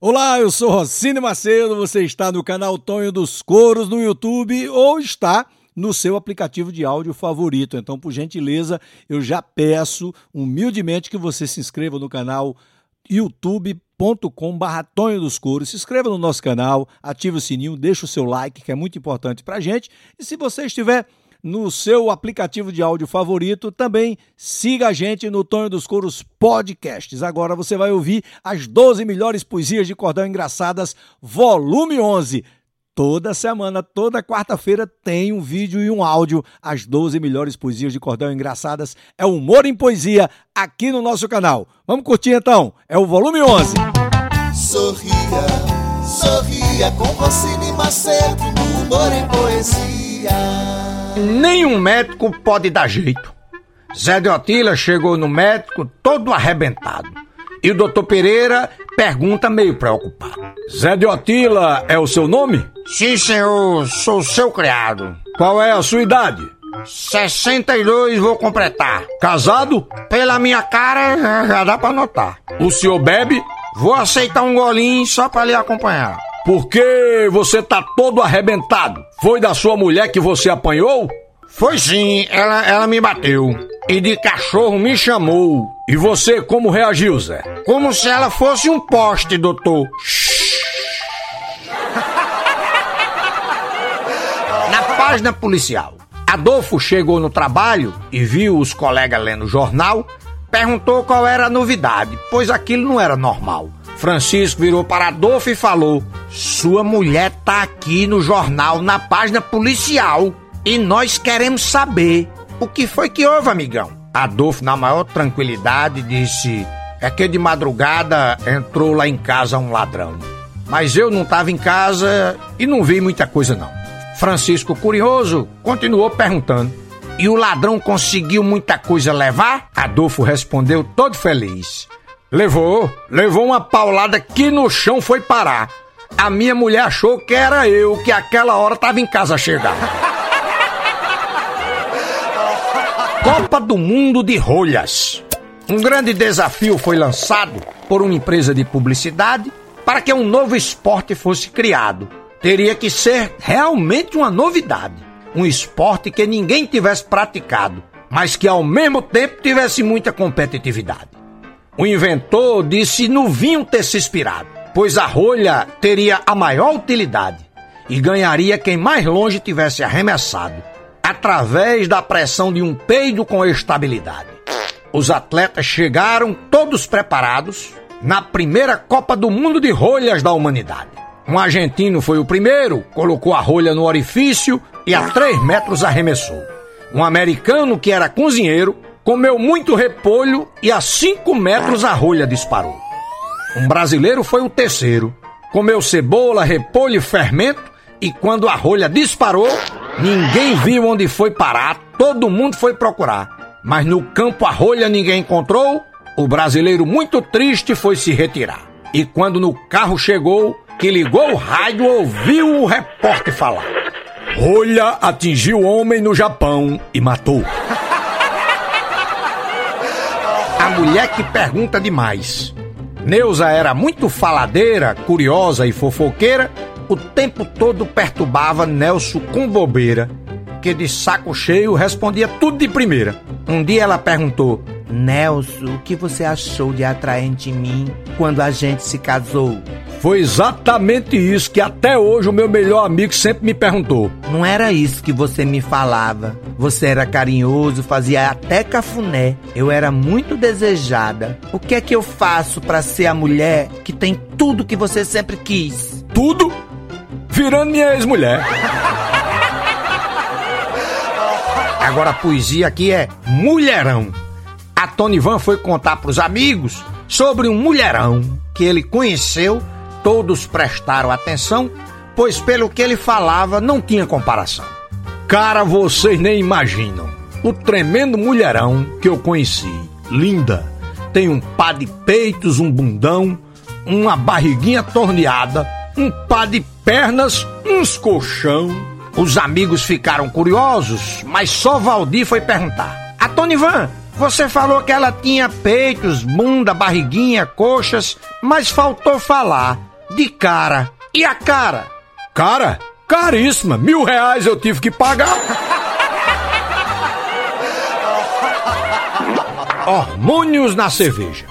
Olá, eu sou Rocine Macedo, você está no canal Tonho dos Coros no YouTube ou está no seu aplicativo de áudio favorito. Então, por gentileza, eu já peço humildemente que você se inscreva no canal youtube.com barra Tonho dos Coros. Se inscreva no nosso canal, ative o sininho, deixe o seu like, que é muito importante pra gente. E se você estiver no seu aplicativo de áudio favorito. Também siga a gente no Tonho dos Coros Podcasts. Agora você vai ouvir as 12 melhores poesias de cordão engraçadas, volume 11. Toda semana, toda quarta-feira tem um vídeo e um áudio. As 12 melhores poesias de cordão engraçadas é Humor em Poesia aqui no nosso canal. Vamos curtir então? É o volume 11. Sorria, sorria com Rocine Macedo Humor em Poesia nenhum médico pode dar jeito. Zé de Otila chegou no médico todo arrebentado. E o doutor Pereira pergunta meio preocupado. Zé de Otila é o seu nome? Sim, senhor, sou seu criado. Qual é a sua idade? 62 vou completar. Casado? Pela minha cara, já dá pra notar. O senhor bebe? Vou aceitar um golinho só pra lhe acompanhar. Por que você tá todo arrebentado? Foi da sua mulher que você apanhou? Foi sim, ela, ela me bateu. E de cachorro me chamou. E você como reagiu, Zé? Como se ela fosse um poste, doutor. Na página policial, Adolfo chegou no trabalho e viu os colegas lendo o jornal, perguntou qual era a novidade, pois aquilo não era normal. Francisco virou para Adolfo e falou: Sua mulher tá aqui no jornal, na página policial, e nós queremos saber o que foi que houve, amigão. Adolfo, na maior tranquilidade, disse: É que de madrugada entrou lá em casa um ladrão. Mas eu não estava em casa e não vi muita coisa, não. Francisco, curioso, continuou perguntando: E o ladrão conseguiu muita coisa levar? Adolfo respondeu todo feliz. Levou, levou uma paulada que no chão foi parar. A minha mulher achou que era eu, que aquela hora tava em casa a chegar. Copa do Mundo de Rolhas. Um grande desafio foi lançado por uma empresa de publicidade para que um novo esporte fosse criado. Teria que ser realmente uma novidade. Um esporte que ninguém tivesse praticado, mas que ao mesmo tempo tivesse muita competitividade. O inventor disse no vinho ter se inspirado, pois a rolha teria a maior utilidade e ganharia quem mais longe tivesse arremessado, através da pressão de um peido com estabilidade. Os atletas chegaram todos preparados na primeira Copa do Mundo de Rolhas da humanidade. Um argentino foi o primeiro, colocou a rolha no orifício e a 3 metros arremessou. Um americano, que era cozinheiro, comeu muito repolho e a cinco metros a rolha disparou. Um brasileiro foi o terceiro. Comeu cebola, repolho e fermento e quando a rolha disparou, ninguém viu onde foi parar, todo mundo foi procurar. Mas no campo a rolha ninguém encontrou, o brasileiro muito triste foi se retirar. E quando no carro chegou, que ligou o rádio, ouviu o repórter falar. Rolha atingiu homem no Japão e matou. A mulher que pergunta demais. Neuza era muito faladeira, curiosa e fofoqueira, o tempo todo perturbava Nelson com bobeira, que de saco cheio respondia tudo de primeira. Um dia ela perguntou: Nelson, o que você achou de atraente em mim quando a gente se casou? Foi exatamente isso que até hoje o meu melhor amigo sempre me perguntou. Não era isso que você me falava. Você era carinhoso, fazia até cafuné. Eu era muito desejada. O que é que eu faço para ser a mulher que tem tudo que você sempre quis? Tudo? Virando minha ex-mulher. Agora a poesia aqui é mulherão. A Tony Van foi contar pros amigos sobre um mulherão que ele conheceu Todos prestaram atenção, pois pelo que ele falava não tinha comparação. Cara, vocês nem imaginam. O tremendo mulherão que eu conheci. Linda. Tem um pá de peitos, um bundão, uma barriguinha torneada, um pá de pernas, uns colchão. Os amigos ficaram curiosos, mas só Valdir foi perguntar. A Tony Van, você falou que ela tinha peitos, bunda, barriguinha, coxas, mas faltou falar de cara. E a cara? Cara? Caríssima. Mil reais eu tive que pagar. Hormônios na cerveja.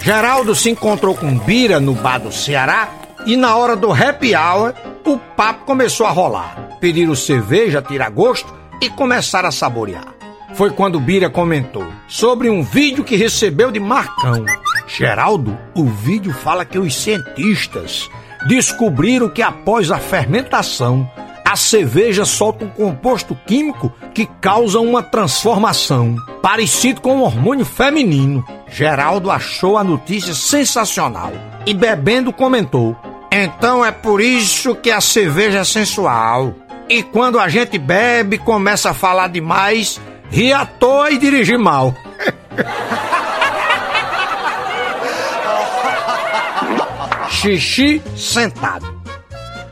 Geraldo se encontrou com Bira no bar do Ceará e na hora do happy hour o papo começou a rolar. Pediram cerveja tirar gosto e começaram a saborear. Foi quando Bira comentou sobre um vídeo que recebeu de Marcão. Geraldo, o vídeo fala que os cientistas descobriram que após a fermentação, a cerveja solta um composto químico que causa uma transformação, parecido com um hormônio feminino. Geraldo achou a notícia sensacional e bebendo comentou: Então é por isso que a cerveja é sensual. E quando a gente bebe, começa a falar demais, ri à toa e dirige mal. Xixi sentado.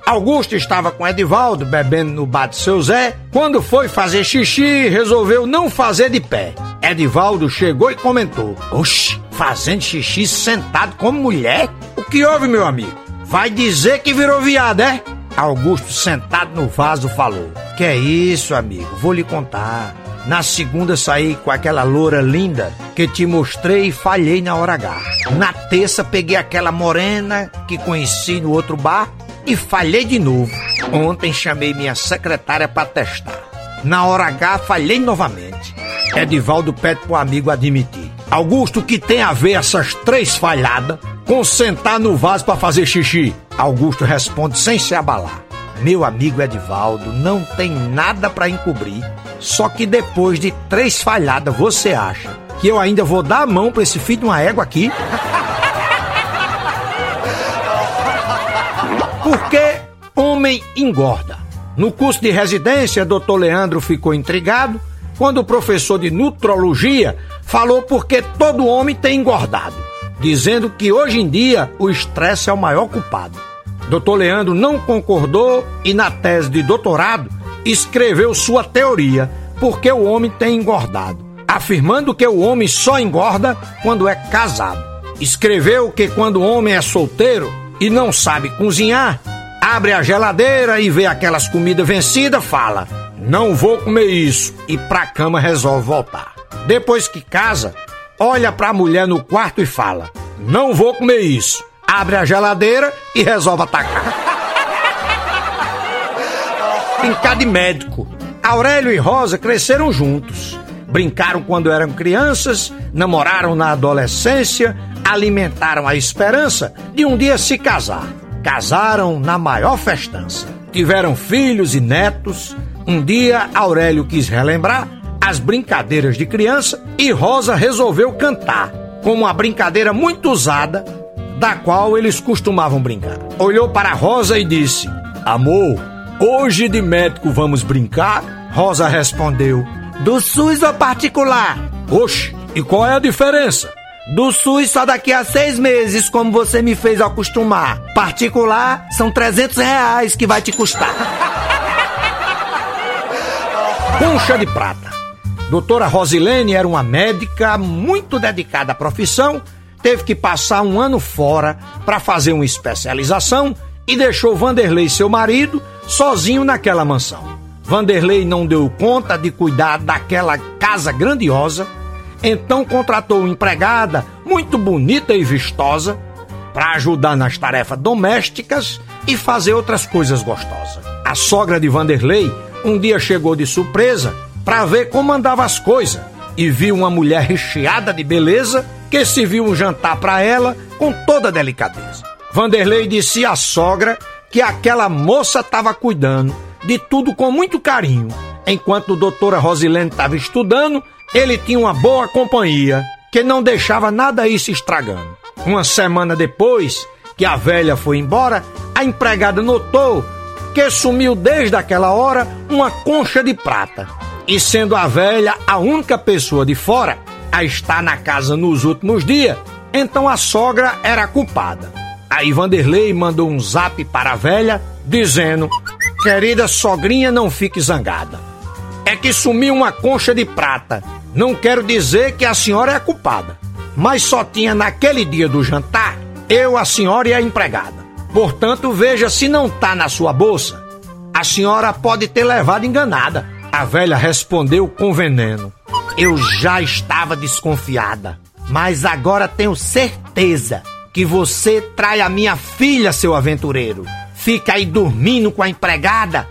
Augusto estava com Edivaldo bebendo no bar de seu Zé. Quando foi fazer xixi, resolveu não fazer de pé. Edivaldo chegou e comentou: Oxi, fazendo xixi sentado como mulher? O que houve, meu amigo? Vai dizer que virou viado, é? Augusto, sentado no vaso, falou: Que é isso, amigo? Vou lhe contar. Na segunda saí com aquela loura linda que te mostrei e falhei na hora H. Na terça peguei aquela morena que conheci no outro bar e falhei de novo. Ontem chamei minha secretária para testar. Na hora H, falhei novamente. Edivaldo pede pro amigo admitir. Augusto, que tem a ver essas três falhadas com sentar no vaso para fazer xixi? Augusto responde sem se abalar. Meu amigo Edivaldo não tem nada para encobrir. Só que depois de três falhadas, você acha que eu ainda vou dar a mão para esse filho de uma égua aqui? Porque homem engorda. No curso de residência, Dr. Leandro ficou intrigado quando o professor de nutrologia falou porque todo homem tem engordado, dizendo que hoje em dia o estresse é o maior culpado. Dr. Leandro não concordou e, na tese de doutorado, escreveu sua teoria porque o homem tem engordado, afirmando que o homem só engorda quando é casado. Escreveu que quando o homem é solteiro, e não sabe cozinhar, abre a geladeira e vê aquelas comidas vencidas, fala: Não vou comer isso, e pra cama resolve voltar. Depois que casa, olha pra mulher no quarto e fala: Não vou comer isso. Abre a geladeira e resolve atacar. Brincar de médico. Aurélio e Rosa cresceram juntos. Brincaram quando eram crianças, namoraram na adolescência, alimentaram a esperança de um dia se casar. Casaram na maior festança. Tiveram filhos e netos. Um dia, Aurélio quis relembrar as brincadeiras de criança e Rosa resolveu cantar, como uma brincadeira muito usada, da qual eles costumavam brincar. Olhou para Rosa e disse: Amor, hoje de médico vamos brincar? Rosa respondeu: Do SUS ou particular? Oxe, e qual é a diferença? Do SUS só daqui a seis meses, como você me fez acostumar. Particular, são 300 reais que vai te custar. Concha de prata. Doutora Rosilene era uma médica muito dedicada à profissão, teve que passar um ano fora para fazer uma especialização e deixou Vanderlei, seu marido, sozinho naquela mansão. Vanderlei não deu conta de cuidar daquela casa grandiosa então contratou uma empregada muito bonita e vistosa para ajudar nas tarefas domésticas e fazer outras coisas gostosas. A sogra de Vanderlei um dia chegou de surpresa para ver como andava as coisas e viu uma mulher recheada de beleza que serviu um jantar para ela com toda delicadeza. Vanderlei disse à sogra que aquela moça estava cuidando de tudo com muito carinho, enquanto a doutora Rosilene estava estudando ele tinha uma boa companhia que não deixava nada ir se estragando. Uma semana depois que a velha foi embora, a empregada notou que sumiu desde aquela hora uma concha de prata. E sendo a velha a única pessoa de fora a estar na casa nos últimos dias, então a sogra era culpada. Aí Vanderlei mandou um zap para a velha dizendo: Querida sogrinha, não fique zangada. É que sumiu uma concha de prata não quero dizer que a senhora é a culpada, mas só tinha naquele dia do jantar eu, a senhora e a empregada. Portanto, veja se não tá na sua bolsa. A senhora pode ter levado enganada. A velha respondeu com veneno. Eu já estava desconfiada, mas agora tenho certeza que você trai a minha filha, seu aventureiro. Fica aí dormindo com a empregada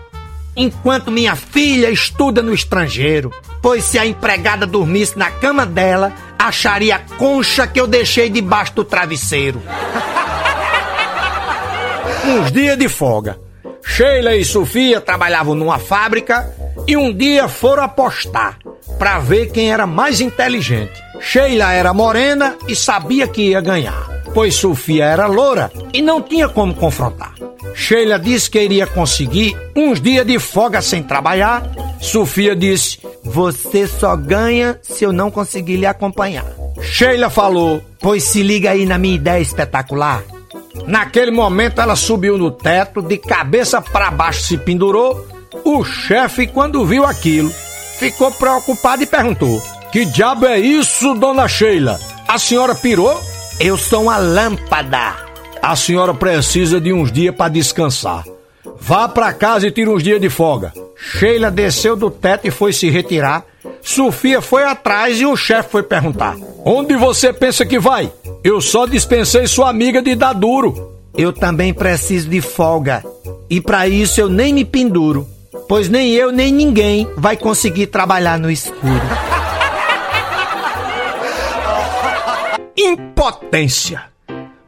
enquanto minha filha estuda no estrangeiro. Pois se a empregada dormisse na cama dela, acharia a concha que eu deixei debaixo do travesseiro. Uns dias de folga. Sheila e Sofia trabalhavam numa fábrica e um dia foram apostar para ver quem era mais inteligente. Sheila era morena e sabia que ia ganhar, pois Sofia era loura e não tinha como confrontar. Sheila disse que iria conseguir uns dias de folga sem trabalhar. Sofia disse: Você só ganha se eu não conseguir lhe acompanhar. Sheila falou: Pois se liga aí na minha ideia espetacular. Naquele momento ela subiu no teto, de cabeça para baixo se pendurou. O chefe, quando viu aquilo, ficou preocupado e perguntou: Que diabo é isso, dona Sheila? A senhora pirou? Eu sou uma lâmpada. A senhora precisa de uns dias para descansar. Vá para casa e tire uns dias de folga. Sheila desceu do teto e foi se retirar. Sofia foi atrás e o chefe foi perguntar: Onde você pensa que vai? Eu só dispensei sua amiga de dar duro. Eu também preciso de folga. E para isso eu nem me penduro, pois nem eu nem ninguém vai conseguir trabalhar no escuro. Impotência.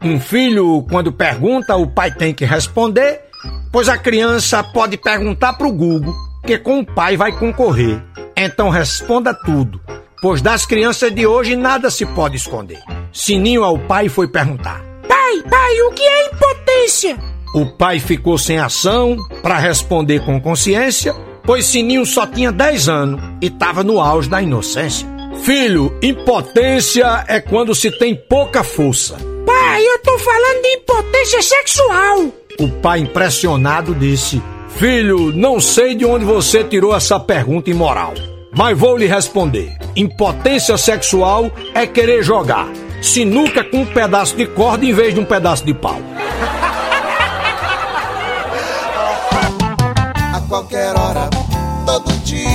Um filho, quando pergunta, o pai tem que responder, pois a criança pode perguntar para o Google, que com o pai vai concorrer. Então responda tudo, pois das crianças de hoje nada se pode esconder. Sininho ao pai foi perguntar: Pai, pai, o que é impotência? O pai ficou sem ação para responder com consciência, pois Sininho só tinha 10 anos e estava no auge da inocência. Filho, impotência é quando se tem pouca força. Pai, eu tô falando de impotência sexual. O pai, impressionado, disse: Filho, não sei de onde você tirou essa pergunta imoral, mas vou lhe responder. Impotência sexual é querer jogar sinuca com um pedaço de corda em vez de um pedaço de pau.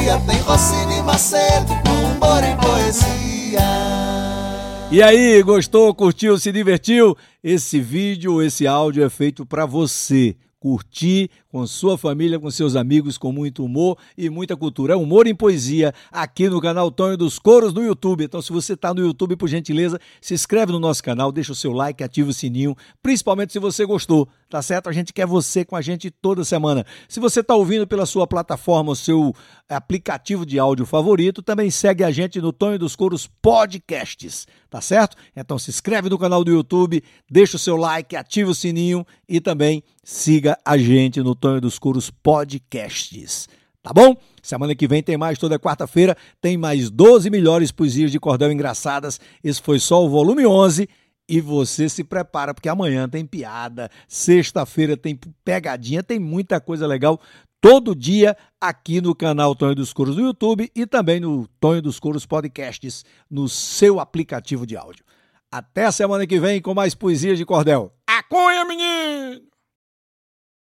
Dia, tem Rossini Macedo humor e poesia. E aí, gostou, curtiu, se divertiu? Esse vídeo, esse áudio é feito para você curtir com sua família, com seus amigos, com muito humor e muita cultura. É humor em poesia aqui no canal Tonho dos Coros no YouTube. Então, se você está no YouTube, por gentileza, se inscreve no nosso canal, deixa o seu like, ativa o sininho, principalmente se você gostou, tá certo? A gente quer você com a gente toda semana. Se você está ouvindo pela sua plataforma, o seu aplicativo de áudio favorito, também segue a gente no Tonho dos Coros Podcasts, tá certo? Então, se inscreve no canal do YouTube, deixa o seu like, ativa o sininho e também siga a gente no Tonho dos Curos Podcasts. Tá bom? Semana que vem tem mais, toda quarta-feira tem mais 12 melhores poesias de cordel engraçadas. Esse foi só o volume 11 e você se prepara porque amanhã tem piada, sexta-feira tem pegadinha, tem muita coisa legal todo dia aqui no canal Tonho dos Curos no YouTube e também no Tonho dos Curos Podcasts no seu aplicativo de áudio. Até a semana que vem com mais poesias de cordel. Aconha, menino!